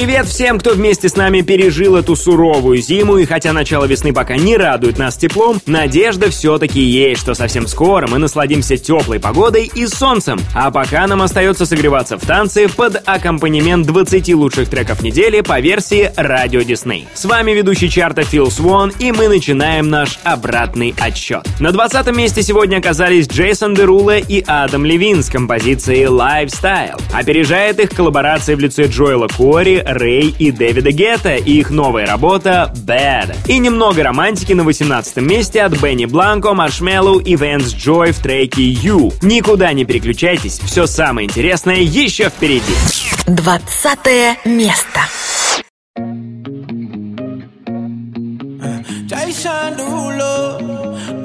20. Привет всем, кто вместе с нами пережил эту суровую зиму, и хотя начало весны пока не радует нас теплом, надежда все-таки есть, что совсем скоро мы насладимся теплой погодой и солнцем. А пока нам остается согреваться в танце под аккомпанемент 20 лучших треков недели по версии Радио Дисней. С вами ведущий чарта Фил Свон, и мы начинаем наш обратный отсчет. На 20 месте сегодня оказались Джейсон Дерула и Адам Левин с композицией Lifestyle. Опережает их коллаборация в лице Джоэла Кори, Рэй и Дэвида Гетта и их новая работа Bad. И немного романтики на 18 месте от Бенни Бланко, Маршмеллоу и Вэнс Джой в треке You. Никуда не переключайтесь, все самое интересное еще впереди. 20 место. Jason Derulo,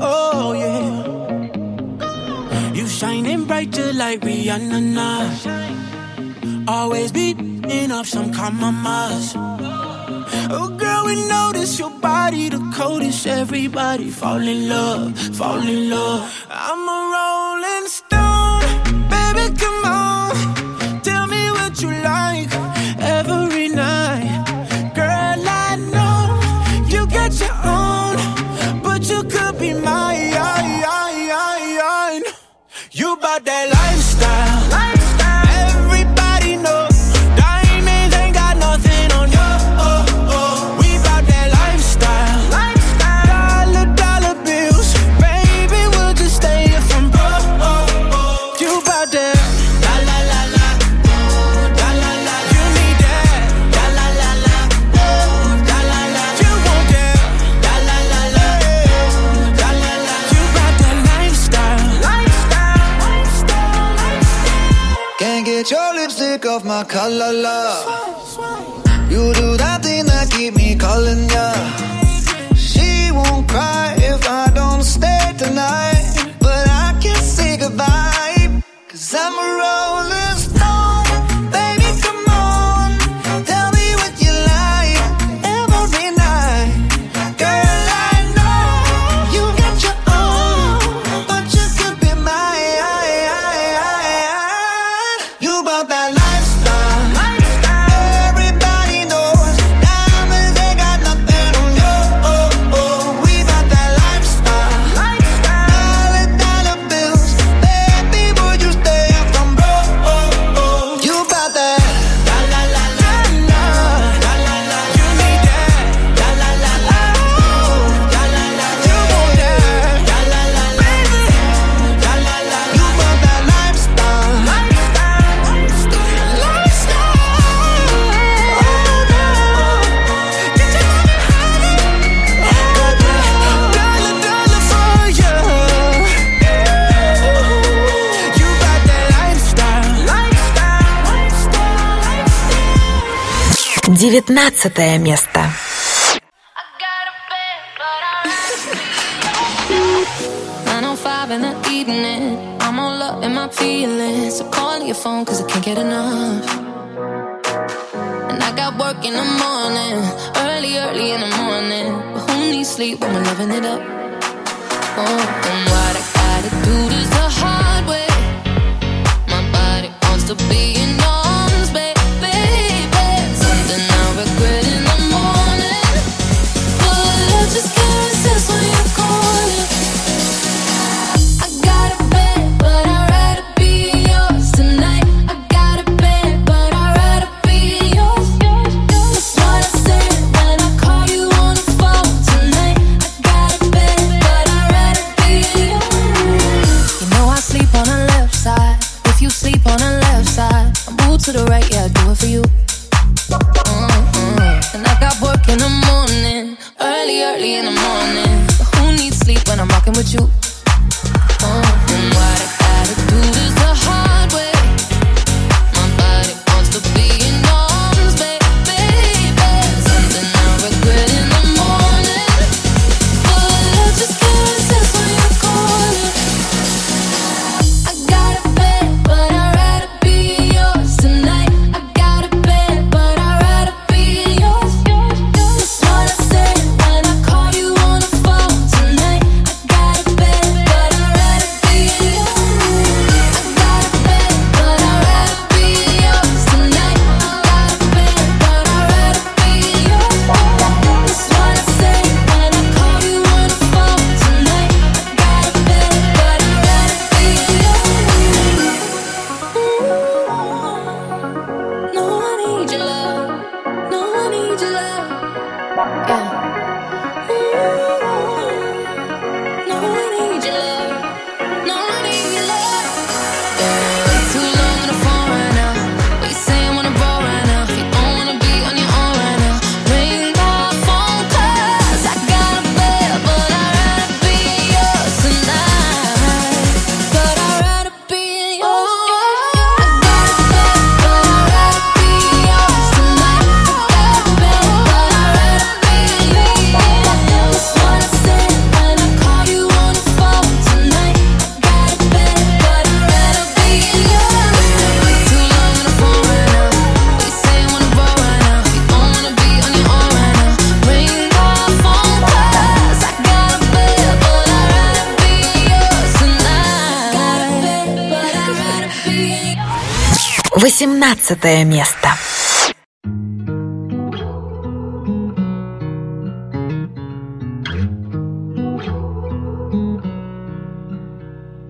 oh yeah. You shining brighter like Rihanna now. Always beating up some compromise. Oh girl, we notice your body the coldest. Everybody fall in love, fall in love. I'm a rolling stone, baby, come lipstick off my collar, love. You do that thing that keep me calling ya. She won't cry if I don't stay tonight. But I can't say goodbye. Cause I'm a rolling 19 место. Nine oh five in the evening. I'm all up in my feelings. So call your phone cause I can't get enough. And I got work in the morning. Early, early in the morning. But who needs sleep when we're loving it up? Oh, and what I gotta do this the hard way. My body wants to be 18 место.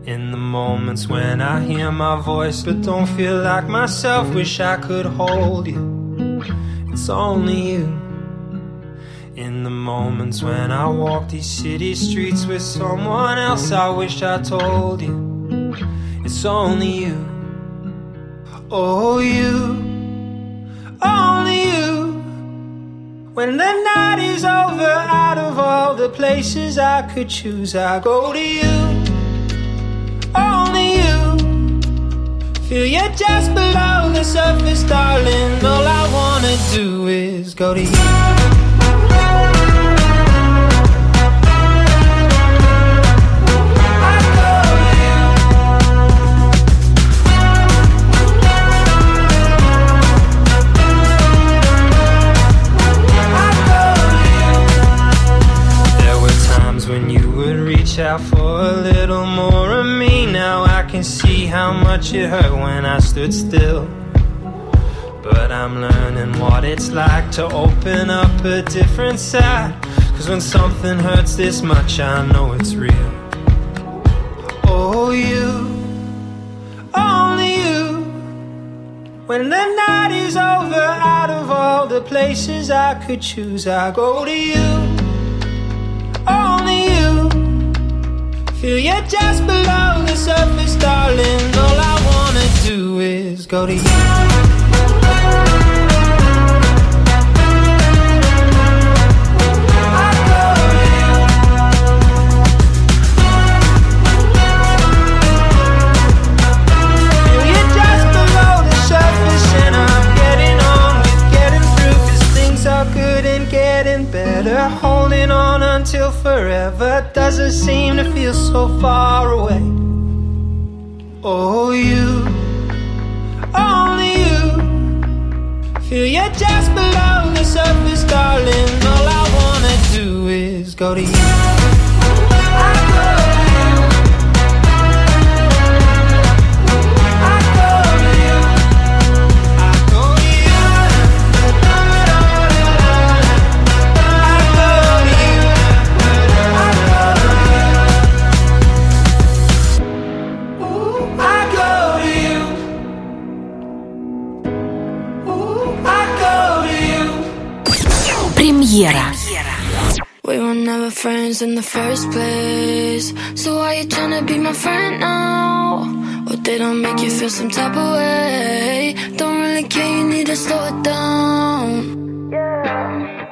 In the moments when I hear my voice but don't feel like myself, wish I could hold you. It's only you. In the moments when I walk these city streets with someone else, I wish I told you. It's only you. Oh, you. Only you. When the night is over, out of all the places I could choose, I go to you. Only you. Feel you just below the surface, darling. All I wanna do is go to you. Out for a little more of me. Now I can see how much it hurt when I stood still. But I'm learning what it's like to open up a different side. Cause when something hurts this much, I know it's real. Oh, you, only you. When the night is over, out of all the places I could choose, I go to you. Feel you just below the surface, darling. All I wanna do is go to you. Until forever doesn't seem to feel so far away. Oh, you, only you. Feel you just below the surface, darling. All I wanna do is go to you. Never friends in the first place. So why you tryna be my friend now? Or did I make you feel some type of way? Don't really care, you need to slow it down. Here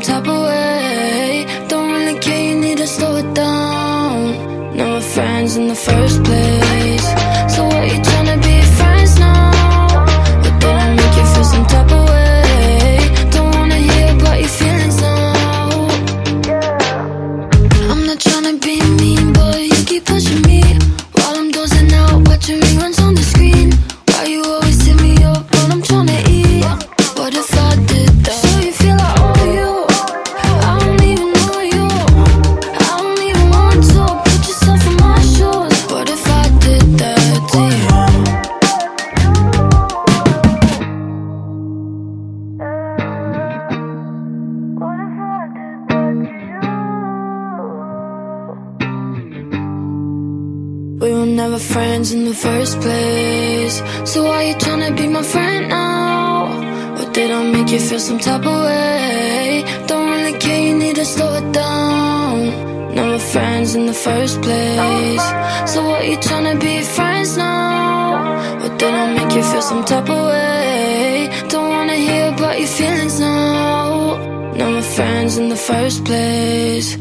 some type of way? Don't really care, you need to slow it down. Never friends in the first place. feel some type of way? Don't really care, you need to slow it down. Never friends in the first place. So what you tryna be friends now? Or did I make you feel some type of way? Don't wanna hear about your feelings now. Never friends in the first place.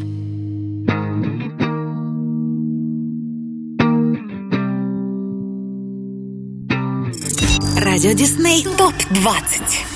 Радио Дисней ТОП-20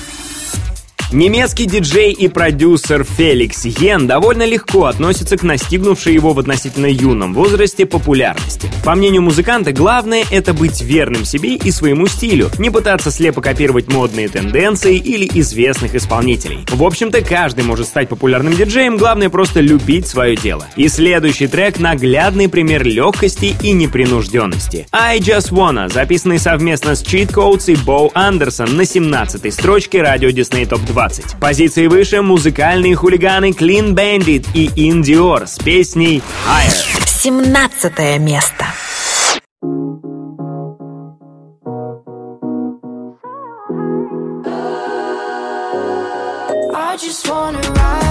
Немецкий диджей и продюсер Феликс Йен довольно легко относится к настигнувшей его в относительно юном возрасте популярности. По мнению музыканта, главное — это быть верным себе и своему стилю, не пытаться слепо копировать модные тенденции или известных исполнителей. В общем-то, каждый может стать популярным диджеем, главное просто любить свое дело. И следующий трек — наглядный пример легкости и непринужденности. I Just Wanna, записанный совместно с Cheat Codes и Боу Андерсон на 17-й строчке радио Disney Top 20. 20. Позиции выше музыкальные хулиганы Clean Bandit и In Dior с песней Higher. 17 место. I just wanna ride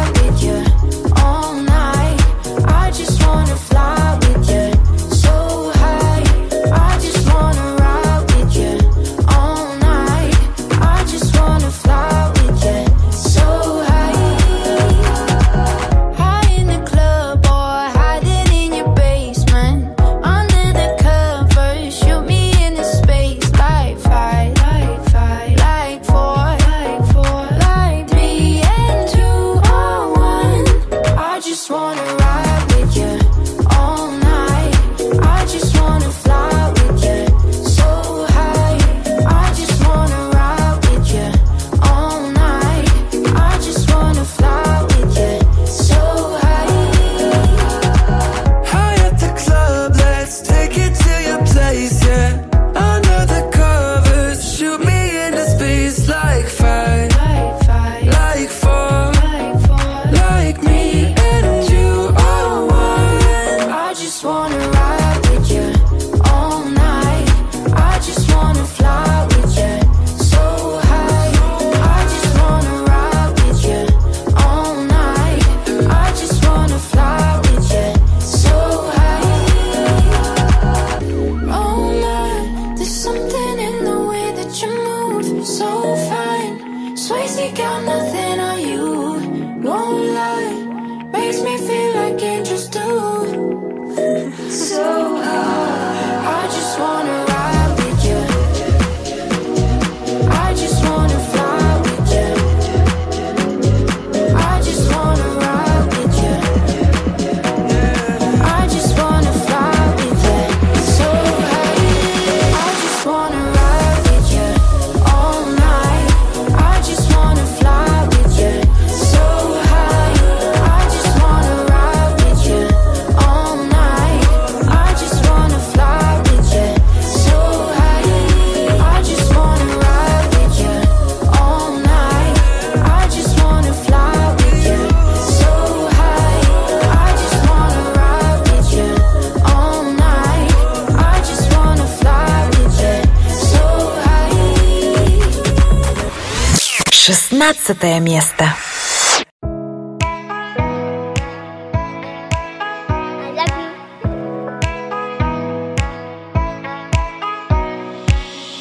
Пятнадцатое место.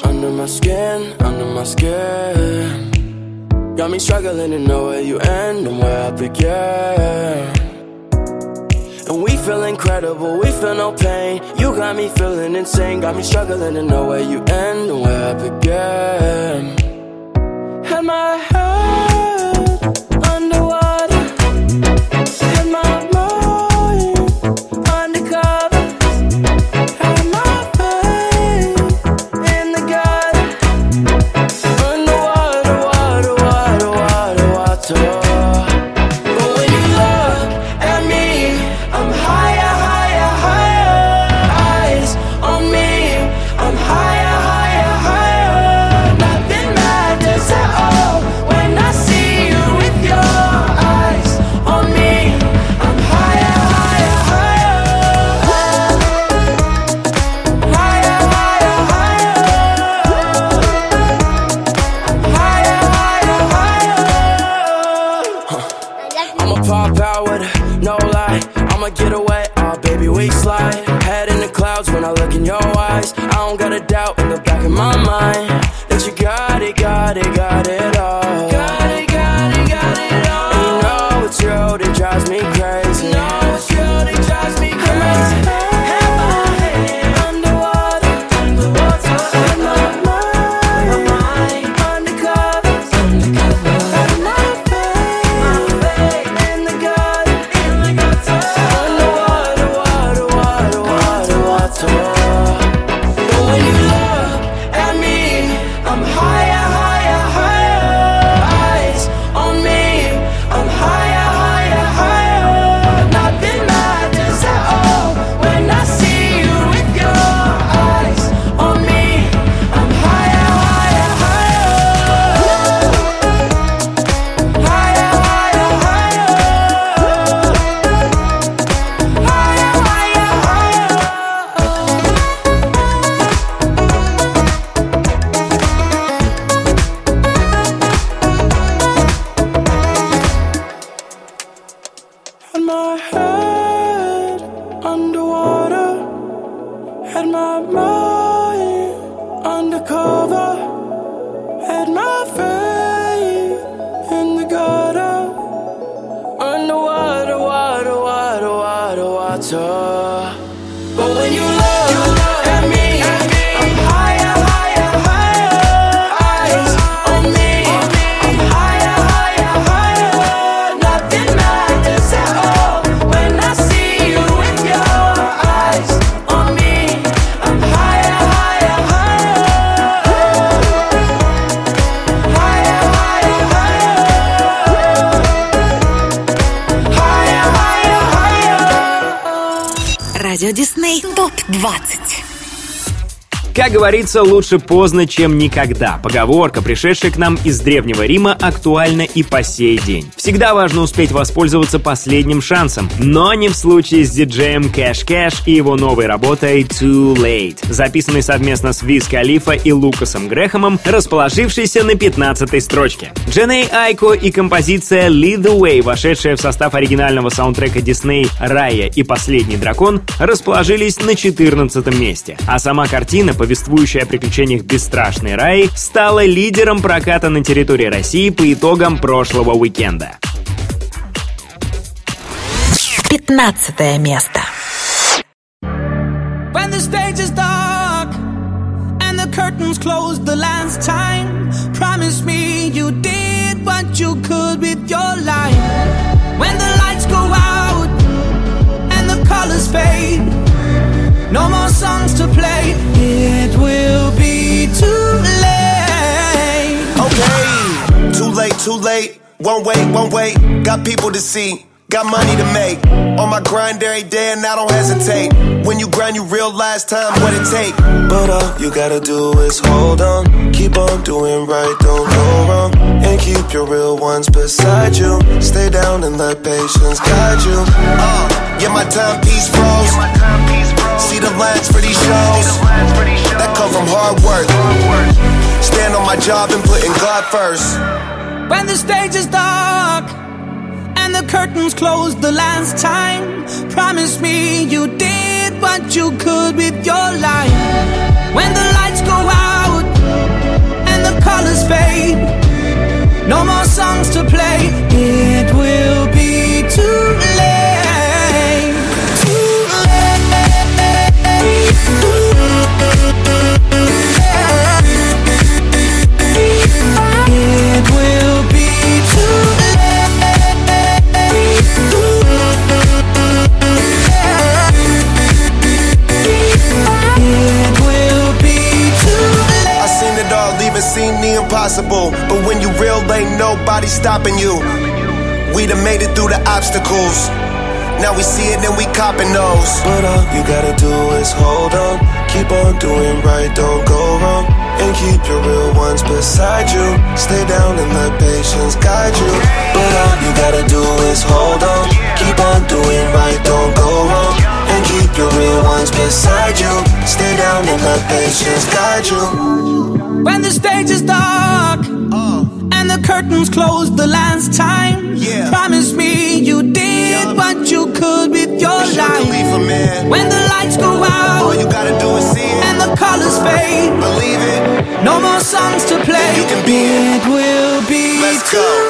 Under my skin, under my skin Got me struggling to know where you end and where I begin And we feel incredible, we feel no pain You got me feeling insane Got me struggling to know where you end and where I begin And my in Говорится, лучше поздно, чем никогда. Поговорка, пришедшая к нам из Древнего Рима, актуальна и по сей день. Всегда важно успеть воспользоваться последним шансом, но не в случае с диджеем Кэш Кэш и его новой работой Too Late, записанной совместно с Виз Калифа и Лукасом Грэхэмом, расположившейся на 15 строчке. Дженей Айко и композиция Lead the Way, вошедшая в состав оригинального саундтрека Дисней «Рая и последний дракон», расположились на 14 месте, а сама картина, повествующая о приключениях бесстрашной Раи, стала лидером проката на территории России по итогам прошлого уикенда. 15 место. When the stage is dark and the curtains closed the last time, no more songs to play, it will be too late. Okay, too late, too late. Won't wait, won't wait. Got people to see, got money to make. On my grind every day and I don't hesitate. When you grind, you realize time what it take. But all you gotta do is hold on, keep on doing right, don't go wrong, and keep your real ones beside you. Stay down and let patience guide you. Uh, yeah, my timepiece froze. See the lines for these shows that come from hard work. Stand on my job and putting God first. When the stage is dark and the curtains close the last time, promise me you did what you could with your life. When the lights go out and the colors fade, no more songs to play, it will be too late. Impossible. But when you real, ain't nobody stopping you. We done made it through the obstacles. Now we see it and we copping those. But all you gotta do is hold on. Keep on doing right, don't go wrong. And keep your real ones beside you. Stay down and let patience guide you. But all you gotta do is hold on. Keep on doing right, don't go wrong keep your real ones beside you. Stay down and let patience guide you. When the stage is dark uh. and the curtains close the last time, yeah. promise me you did yeah. what you could with your you life. When the lights go out, all you gotta do is see it. and the colors fade. Believe it. No more songs to play. You can be it. it will be. Let's too go.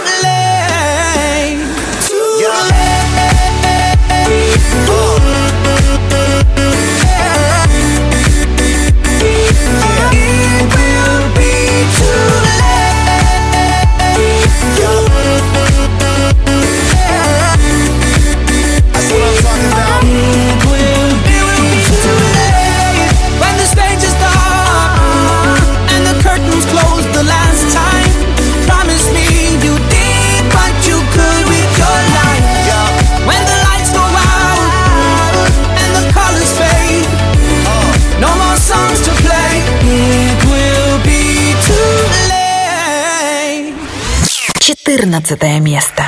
15 место.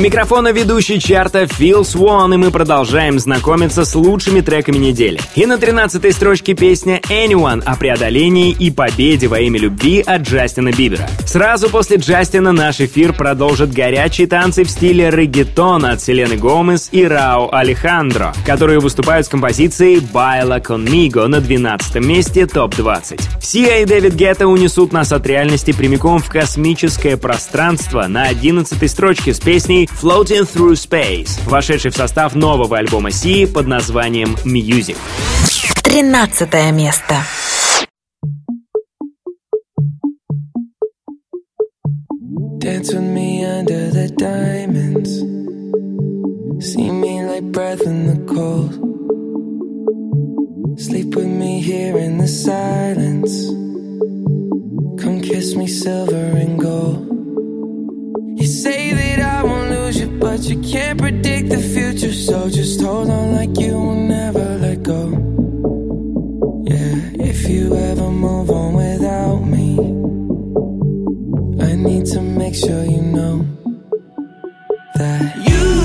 Микрофона ведущий чарта Фил Свон, и мы продолжаем знакомиться с лучшими треками недели. И на 13-й строчке песня Anyone о преодолении и победе во имя любви от Джастина Бибера. Сразу после Джастина наш эфир продолжит горячие танцы в стиле реггетон от Селены Гомес и Рао Алехандро, которые выступают с композицией «Baila Conmigo» на 12 месте ТОП-20. Сия и Дэвид Гетта унесут нас от реальности прямиком в космическое пространство на 11 строчке с песней Floating Through Space, вошедший в состав нового альбома Си под названием Music. 13 место. Dance with me under the diamonds. See me like breath in the cold. Sleep with me here in the silence. Come kiss me silver and gold. You say that I won't you, but you can't predict the future. So just hold on like you will never let go. Yeah, if you ever move on without me, I need to make sure you know that you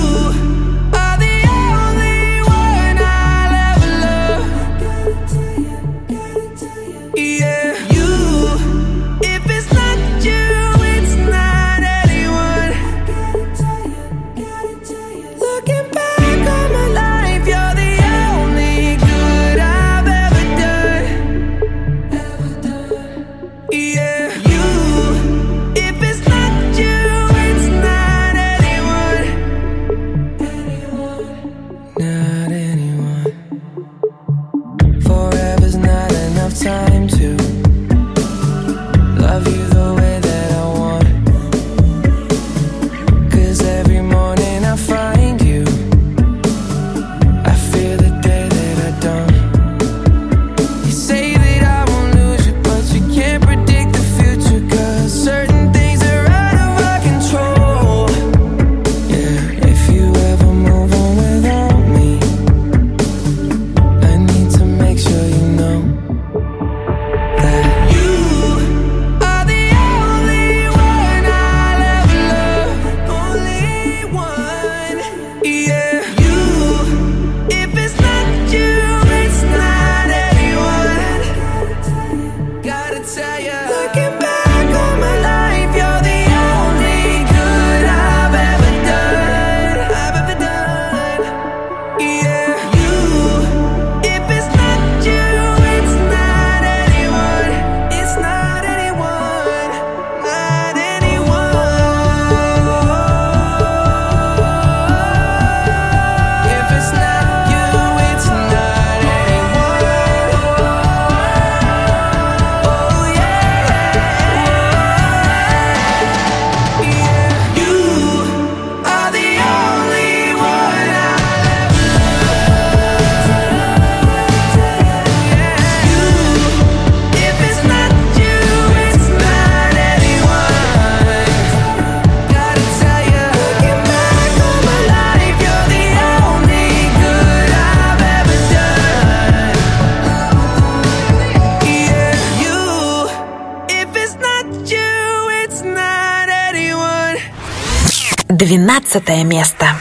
место.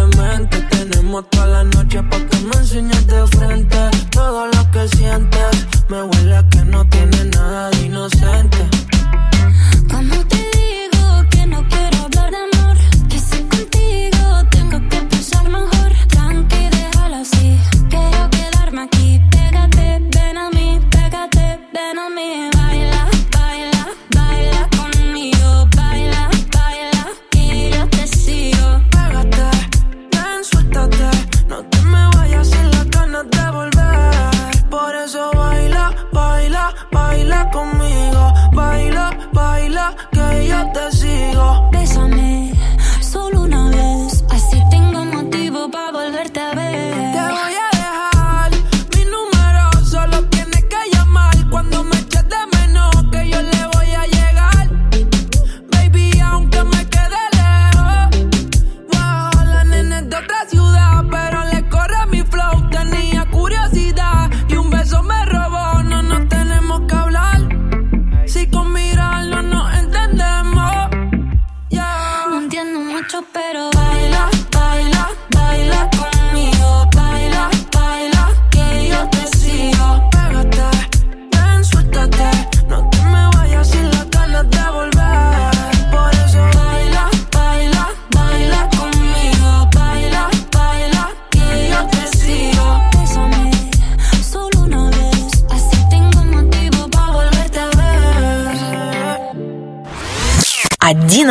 demente. Tenemos toda la noche para que me enseñes de frente todo lo que sientes. Me huele a que no tiene nada de inocente.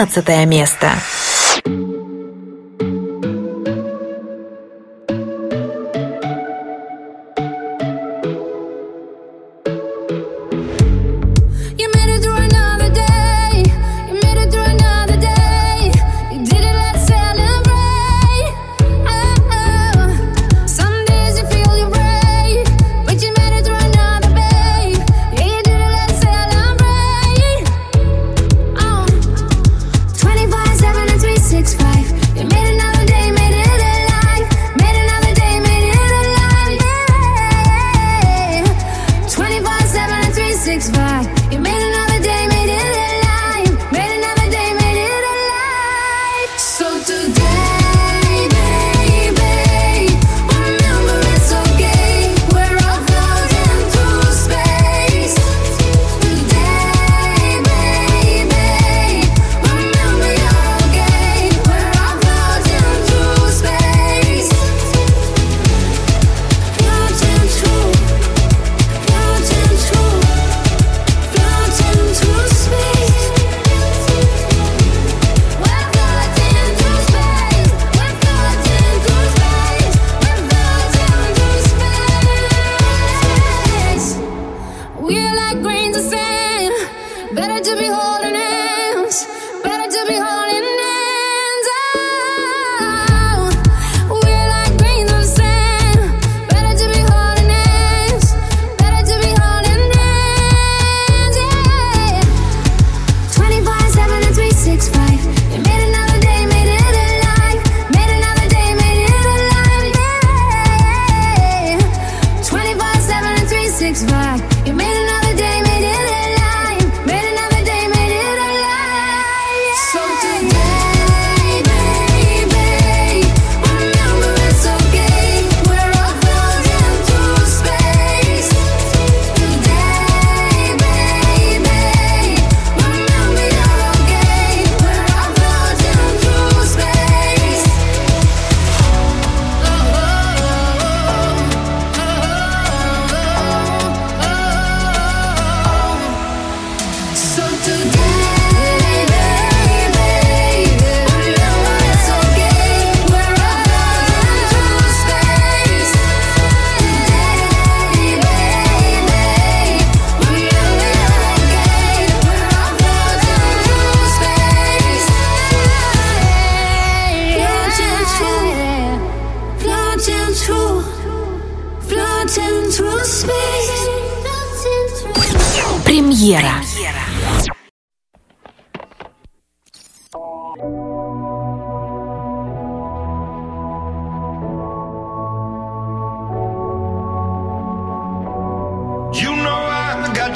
14 место.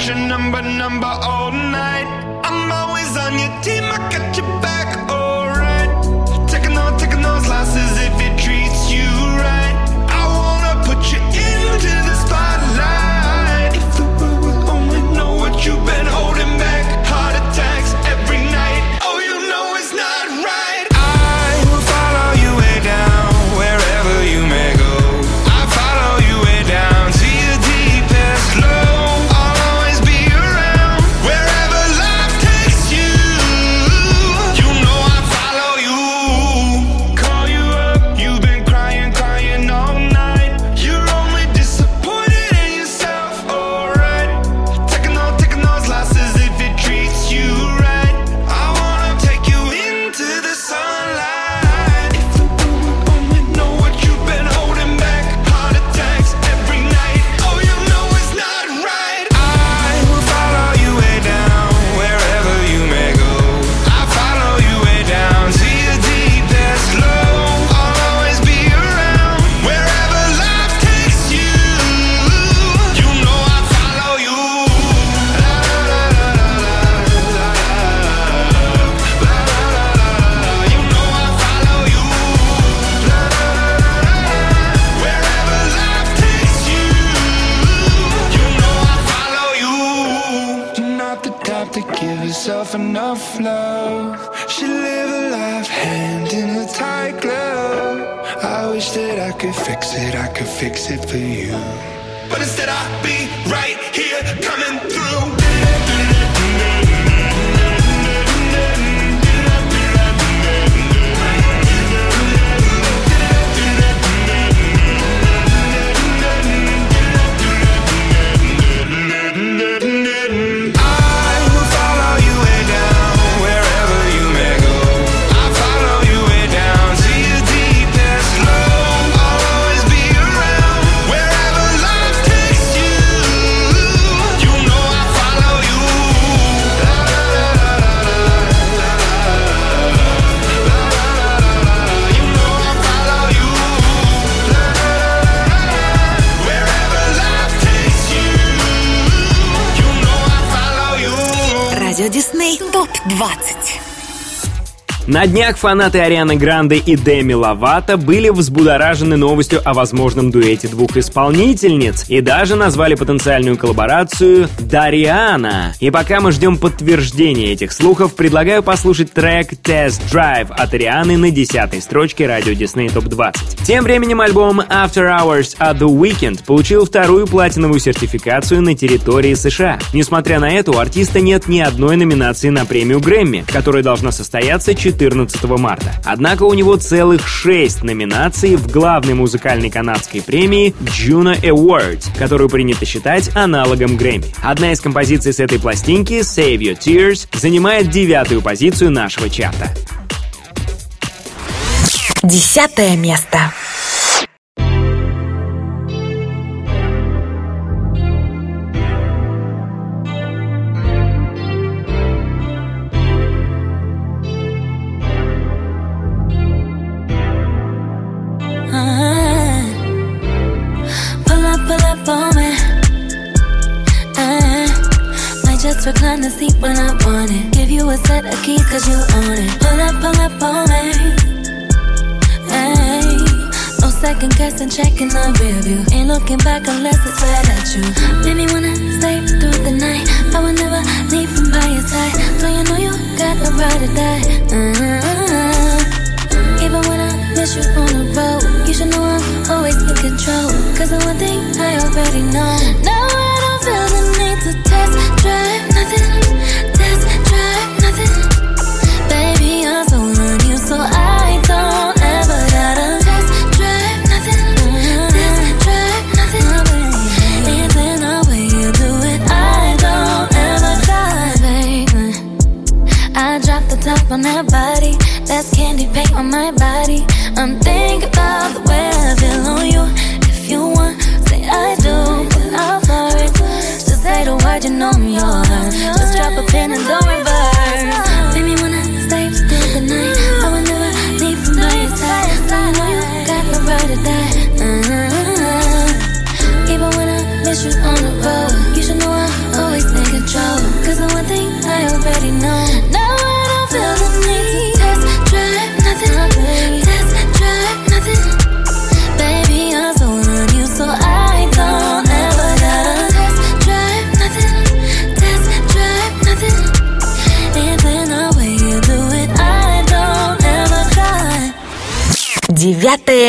your number, number all night. I'm always on your team, I got your back, alright. Taking all, taking those losses if 20. На днях фанаты Арианы Гранде и Деми Лавата были взбудоражены новостью о возможном дуэте двух исполнительниц и даже назвали потенциальную коллаборацию «Дариана». И пока мы ждем подтверждения этих слухов, предлагаю послушать трек «Test Drive» от Арианы на десятой строчке радио Disney Top 20. Тем временем альбом «After Hours at The Weekend» получил вторую платиновую сертификацию на территории США. Несмотря на это, у артиста нет ни одной номинации на премию Грэмми, которая должна состояться 4 14 марта. Однако у него целых 6 номинаций в главной музыкальной канадской премии Juno Award, которую принято считать аналогом Грэмми. Одна из композиций с этой пластинки, Save Your Tears, занимает девятую позицию нашего чарта. Десятое место. Looking back unless it's you know I'm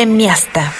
место.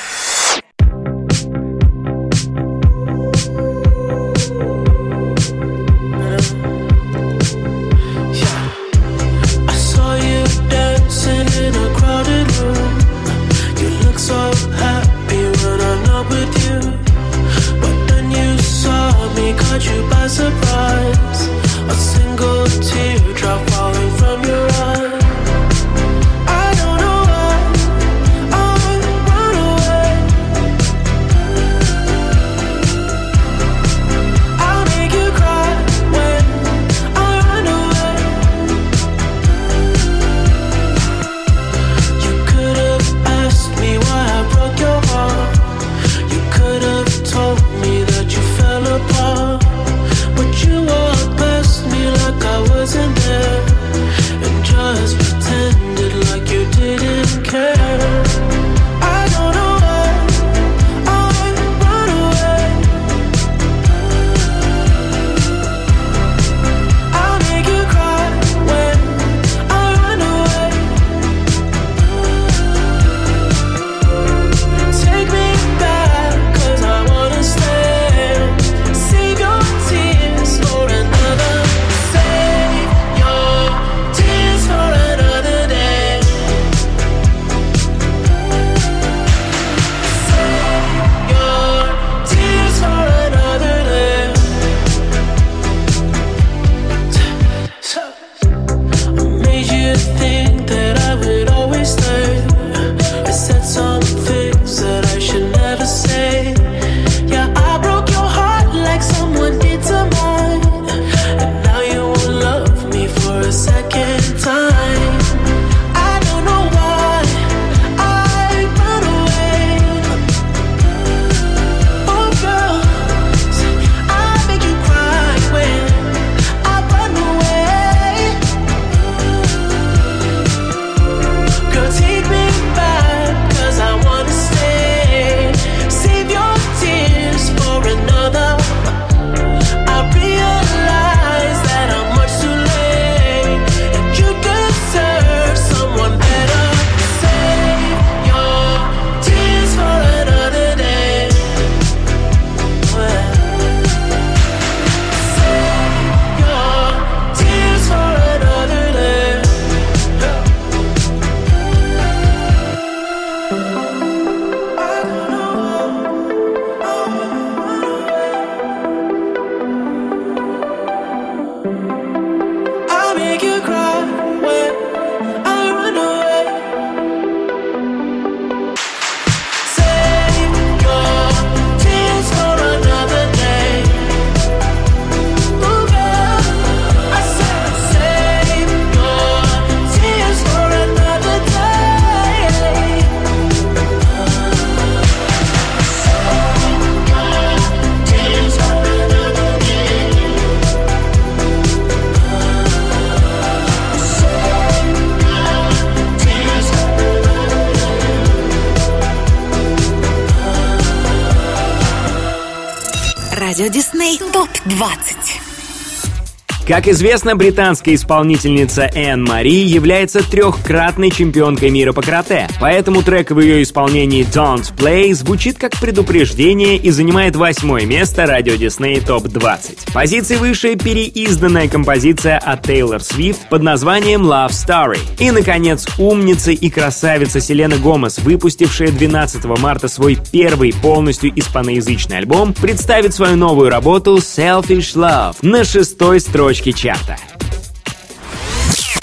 Как известно, британская исполнительница Энн Мари является трехкратной чемпионкой мира по карате, поэтому трек в ее исполнении «Don't Play» звучит как предупреждение и занимает восьмое место радио Disney Топ 20. Позиции выше переизданная композиция от Тейлор Свифт под названием «Love Story». И, наконец, умница и красавица Селена Гомес, выпустившая 12 марта свой первый полностью испаноязычный альбом, представит свою новую работу «Selfish Love» на шестой строчке поддержки чарта.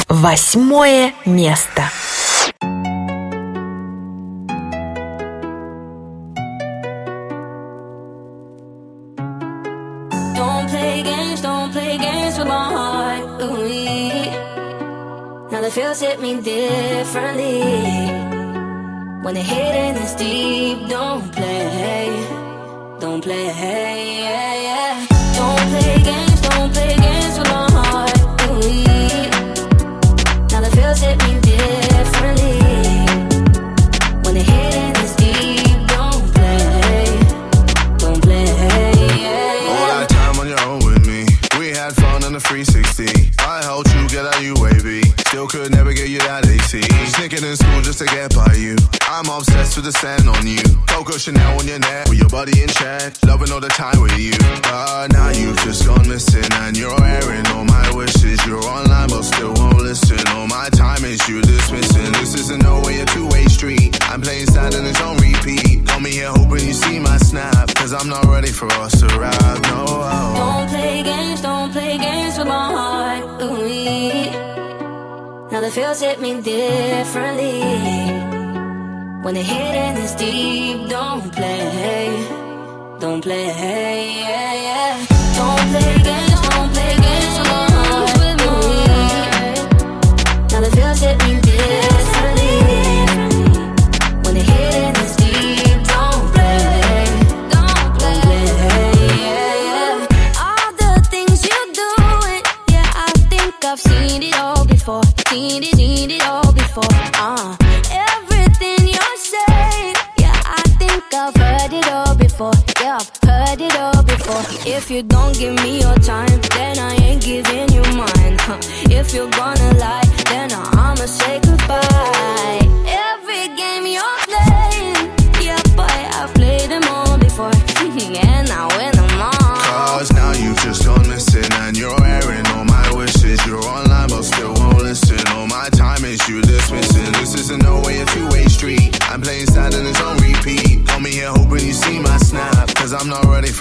Восьмое место. feels hit me differently. When the hidden is deep, don't play.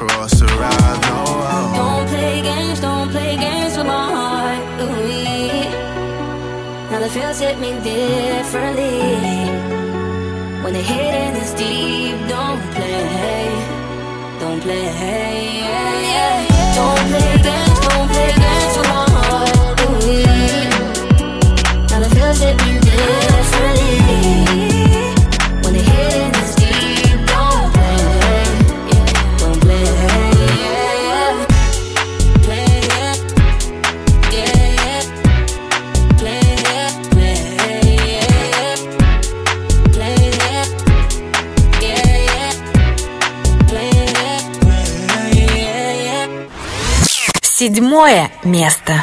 for us to ride. No, don't play games, don't play games with my heart. Ooh, now the feels hit me differently. When the hidden is deep, don't play, don't play, yeah, yeah. don't play games, don't play games with my heart. Ooh, now the feels hit me differently. седьмое место.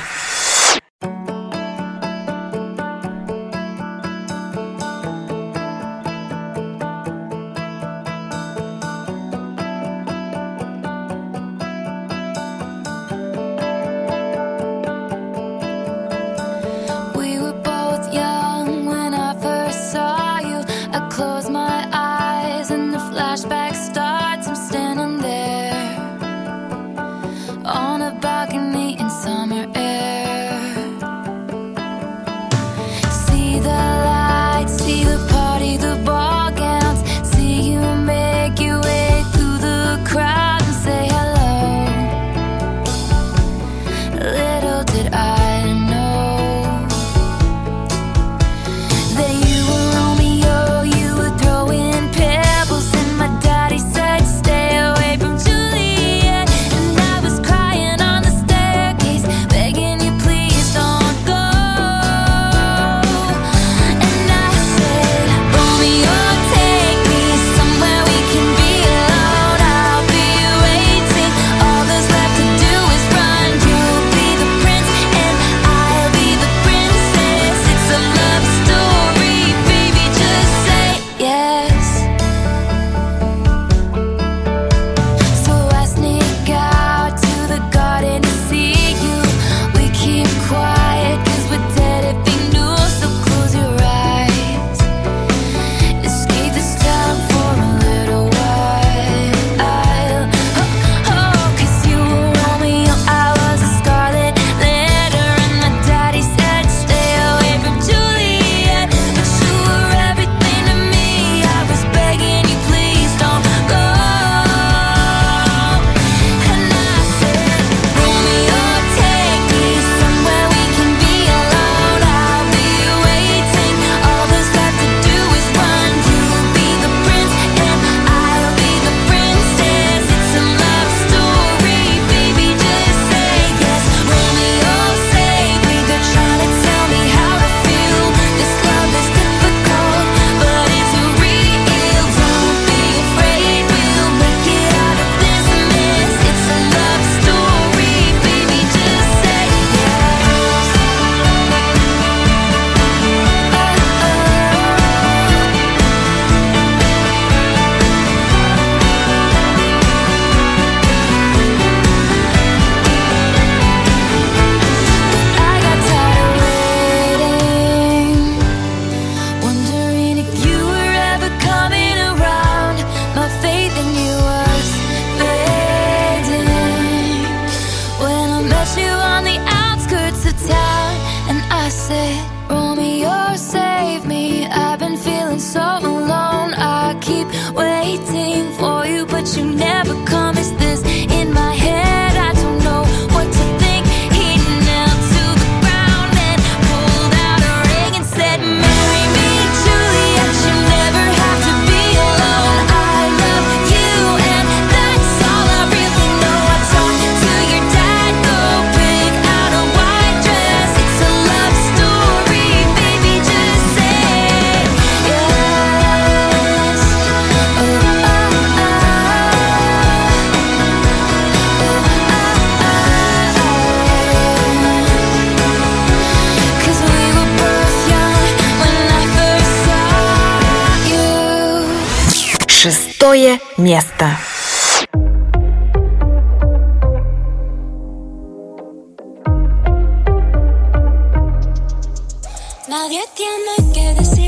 Nadie tiene que decírmelo.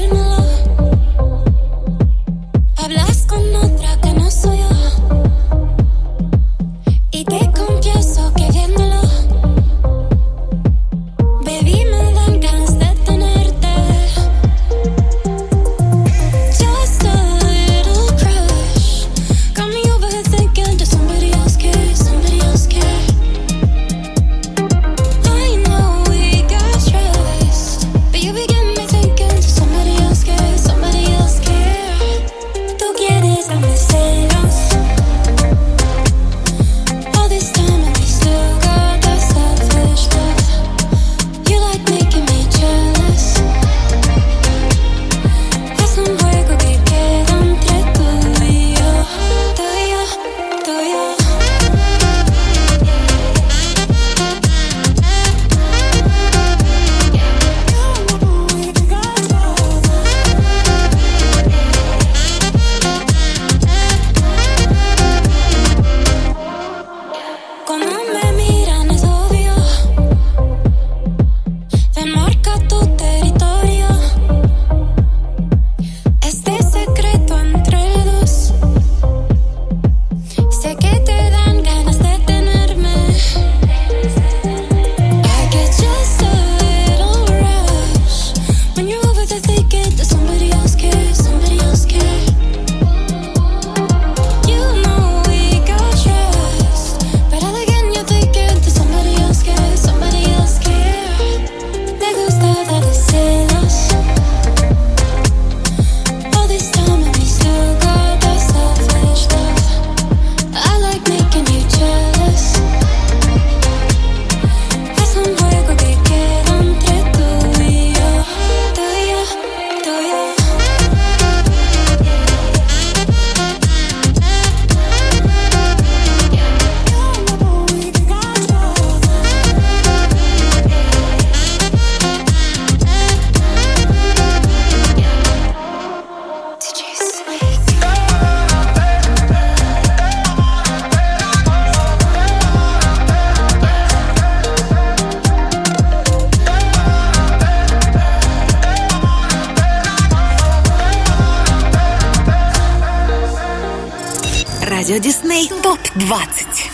Радио Дисней ТОП-20.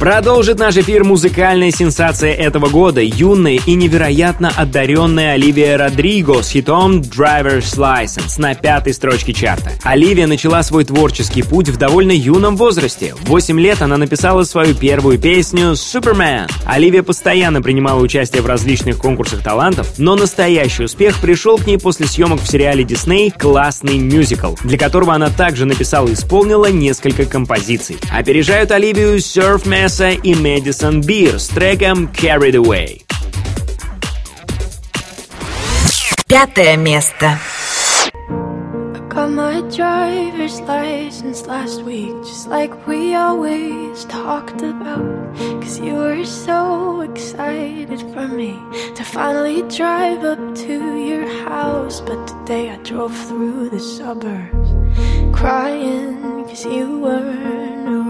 Продолжит наш эфир музыкальная сенсация этого года, юная и невероятно одаренная Оливия Родриго с хитом Driver's License на пятой строчке чарта. Оливия начала свой творческий путь в довольно юном возрасте. В 8 лет она написала свою первую песню Superman. Оливия постоянно принимала участие в различных конкурсах талантов, но настоящий успех пришел к ней после съемок в сериале Disney «Классный мюзикл», для которого она также написала и исполнила несколько композиций. Опережают Оливию Surf Меса и Мэдисон Бир с треком «Carried Away». Пятое место. Got my driver's license last week, just like we always talked about. Cause you were so excited for me to finally drive up to your house. But today I drove through the suburbs, crying cause you weren't around.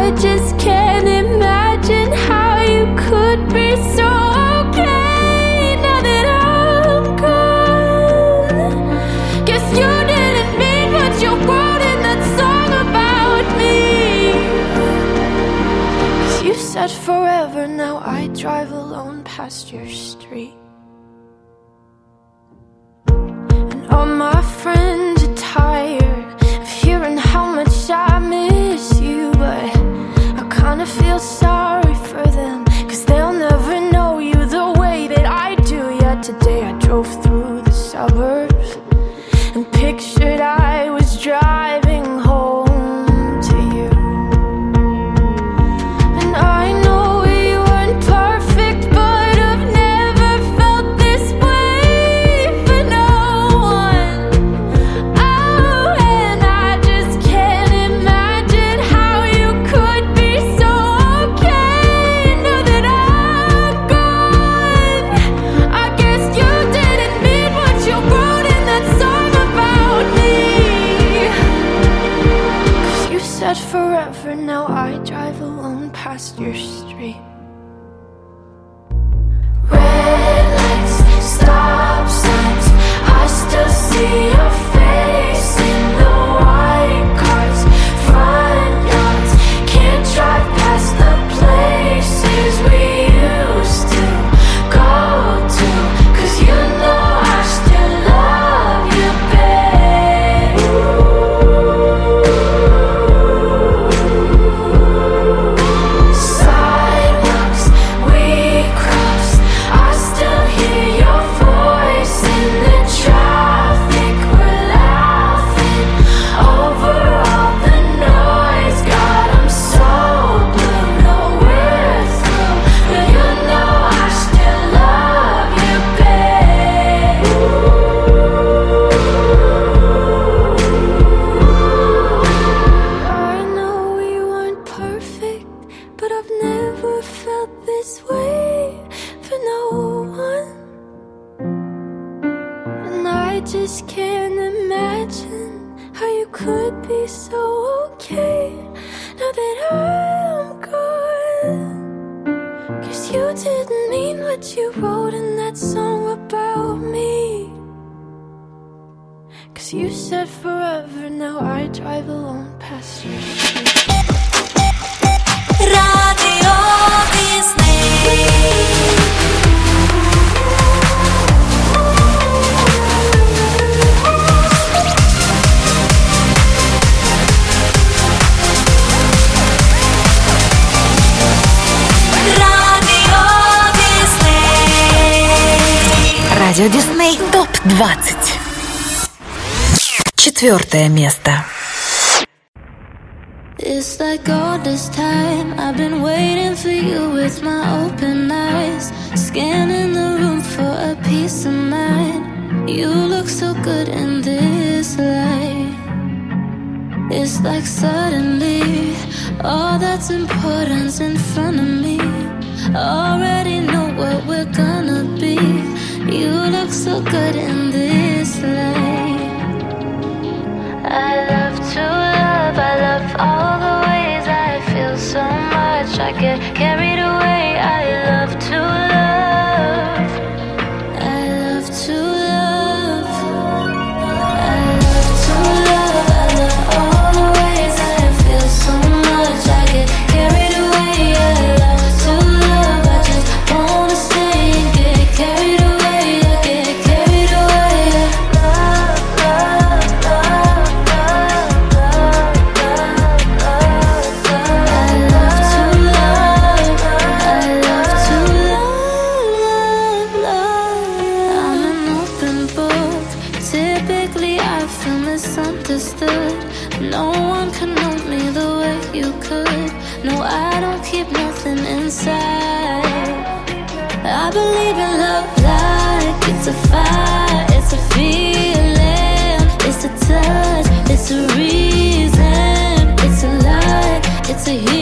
I just can't imagine how you could be so okay now that I'm gone. Guess you didn't mean what you wrote in that song about you said forever, now I drive alone past your street. And all my friends are tired Радио Дисней. ТОП-20 Четвертое место. It's like all this time I've been waiting for you with my open eyes Scanning the room for a piece of mind. You look so good in this light. It's like suddenly All that's important's in front of me. Already know what we're gonna be. You look so good in this light. I love to love, I love all the ways I feel so much. I get carried away, I love to. to hear.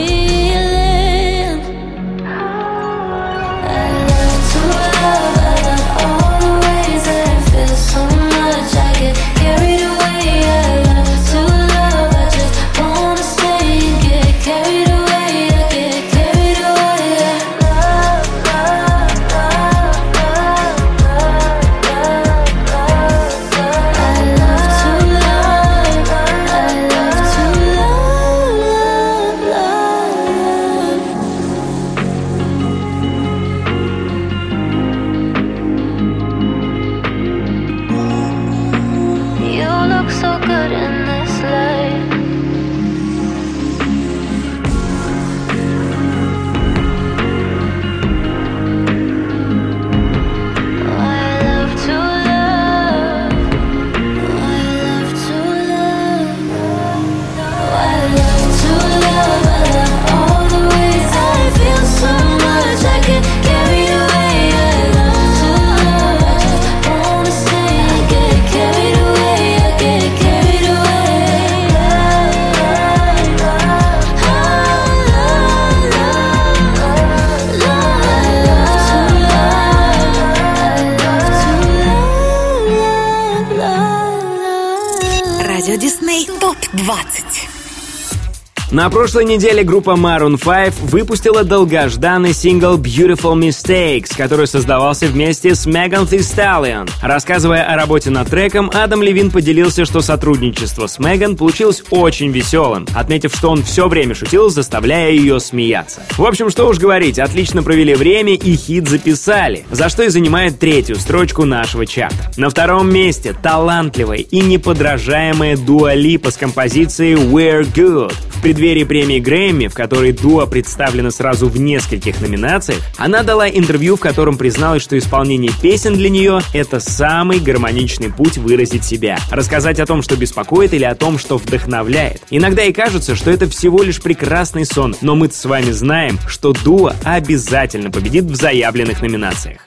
На прошлой неделе группа Maroon 5 выпустила долгожданный сингл Beautiful Mistakes, который создавался вместе с Megan Thee Stallion. Рассказывая о работе над треком, Адам Левин поделился, что сотрудничество с Меган получилось очень веселым, отметив, что он все время шутил, заставляя ее смеяться. В общем, что уж говорить, отлично провели время и хит записали, за что и занимает третью строчку нашего чата. На втором месте талантливая и неподражаемая Дуа Липа с композицией We're Good. В преддверии премии Грэмми, в которой дуо представлено сразу в нескольких номинациях, она дала интервью, в котором призналась, что исполнение песен для нее — это самый гармоничный путь выразить себя. Рассказать о том, что беспокоит, или о том, что вдохновляет. Иногда и кажется, что это всего лишь прекрасный сон, но мы с вами знаем, что дуо обязательно победит в заявленных номинациях.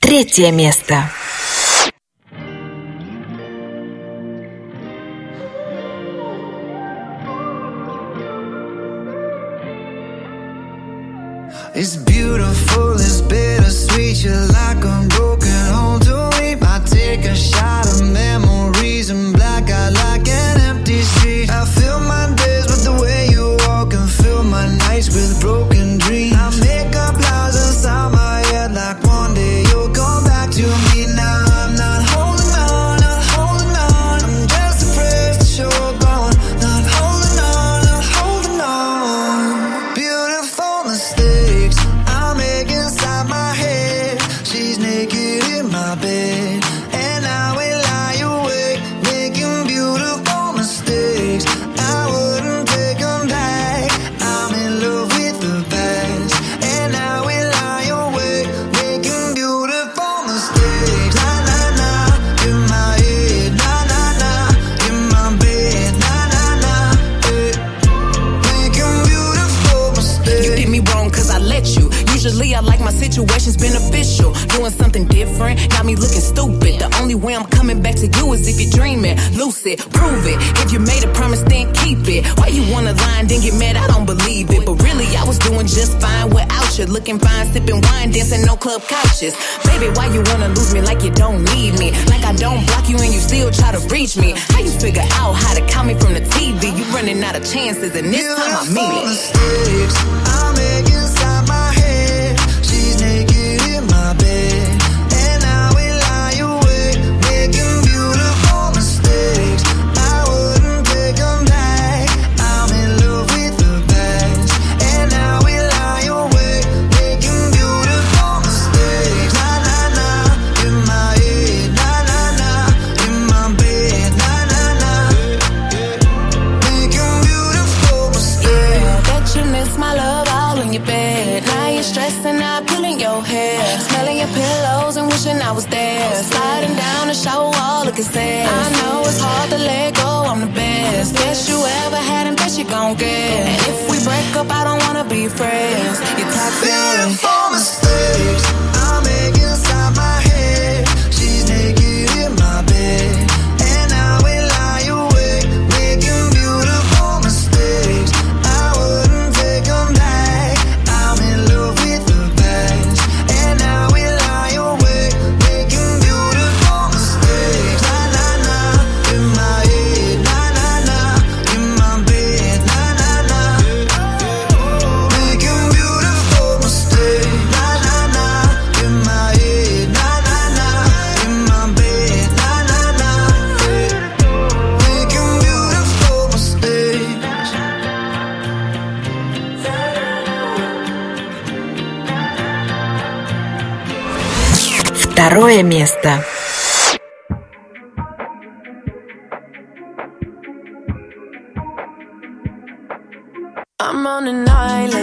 Третье место. It's beautiful, it's bittersweet. You're like a broken home to me. I take a shot of memory. Место. I'm on an island.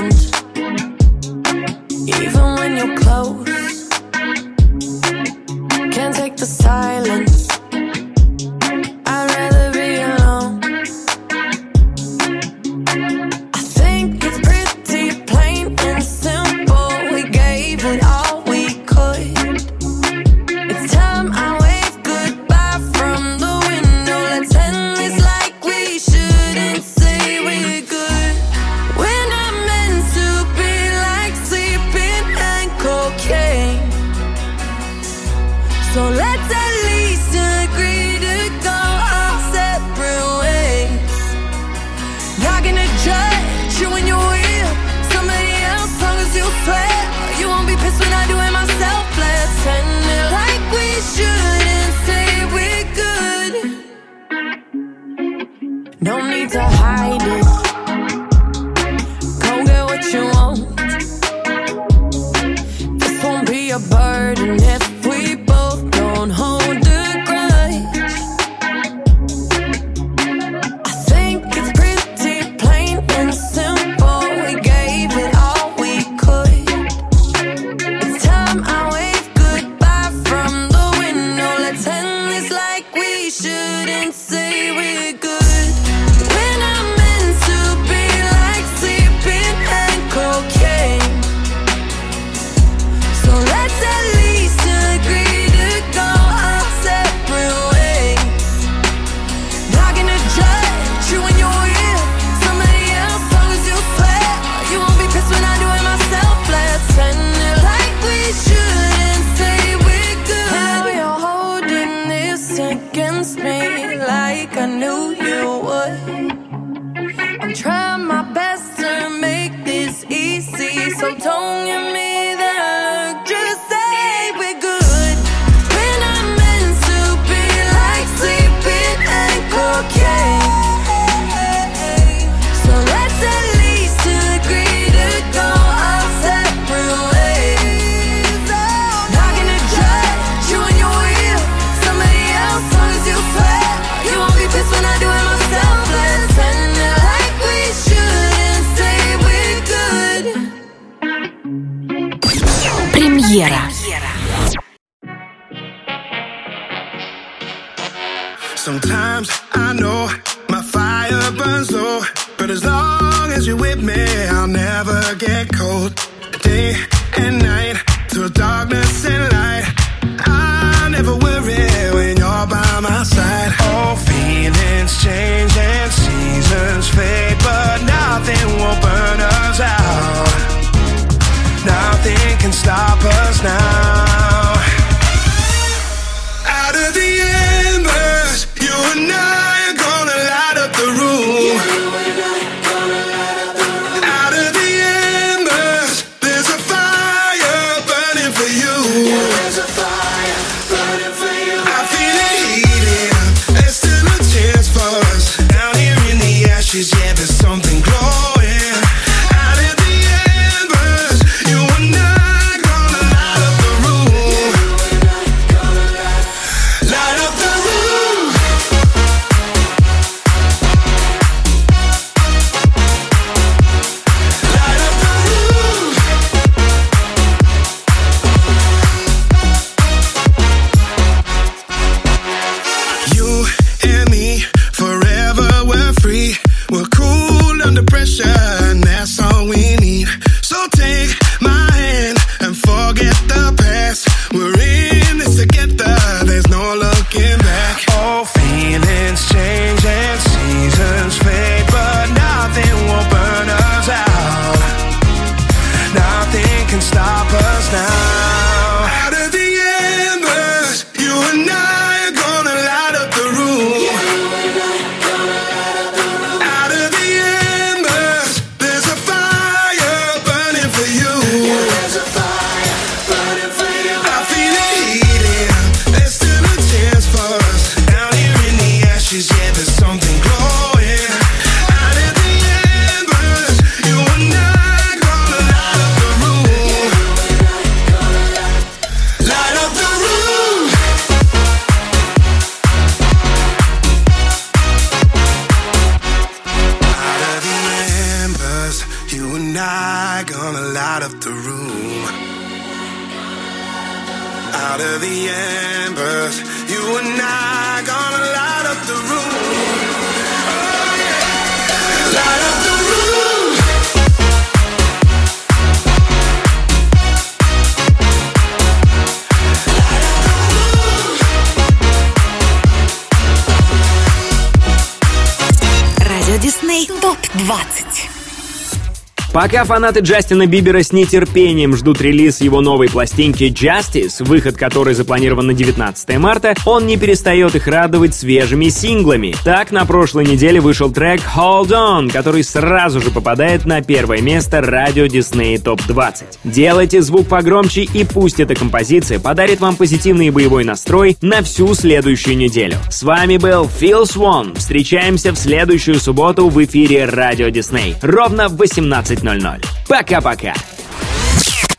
Пока фанаты Джастина Бибера с нетерпением ждут релиз его новой пластинки Justice, выход которой запланирован на 19 марта, он не перестает их радовать свежими синглами. Так, на прошлой неделе вышел трек Hold On, который сразу же попадает на первое место радио Disney Top 20. Делайте звук погромче и пусть эта композиция подарит вам позитивный боевой настрой на всю следующую неделю. С вами был Phil Swan. Встречаемся в следующую субботу в эфире Радио Дисней. Ровно в 18.00. Пока-пока.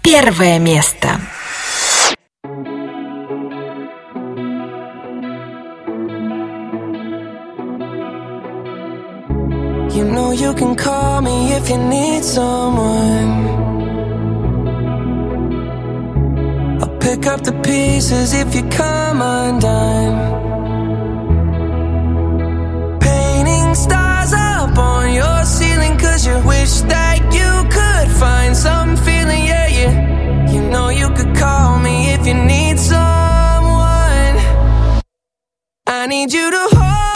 Первое место. You know you can call me if you need someone. I'll pick up the pieces if you come undone. Painting stars up on your ceiling cause you wish that you could find some feeling, yeah, yeah. You know you could call me if you need someone. I need you to hold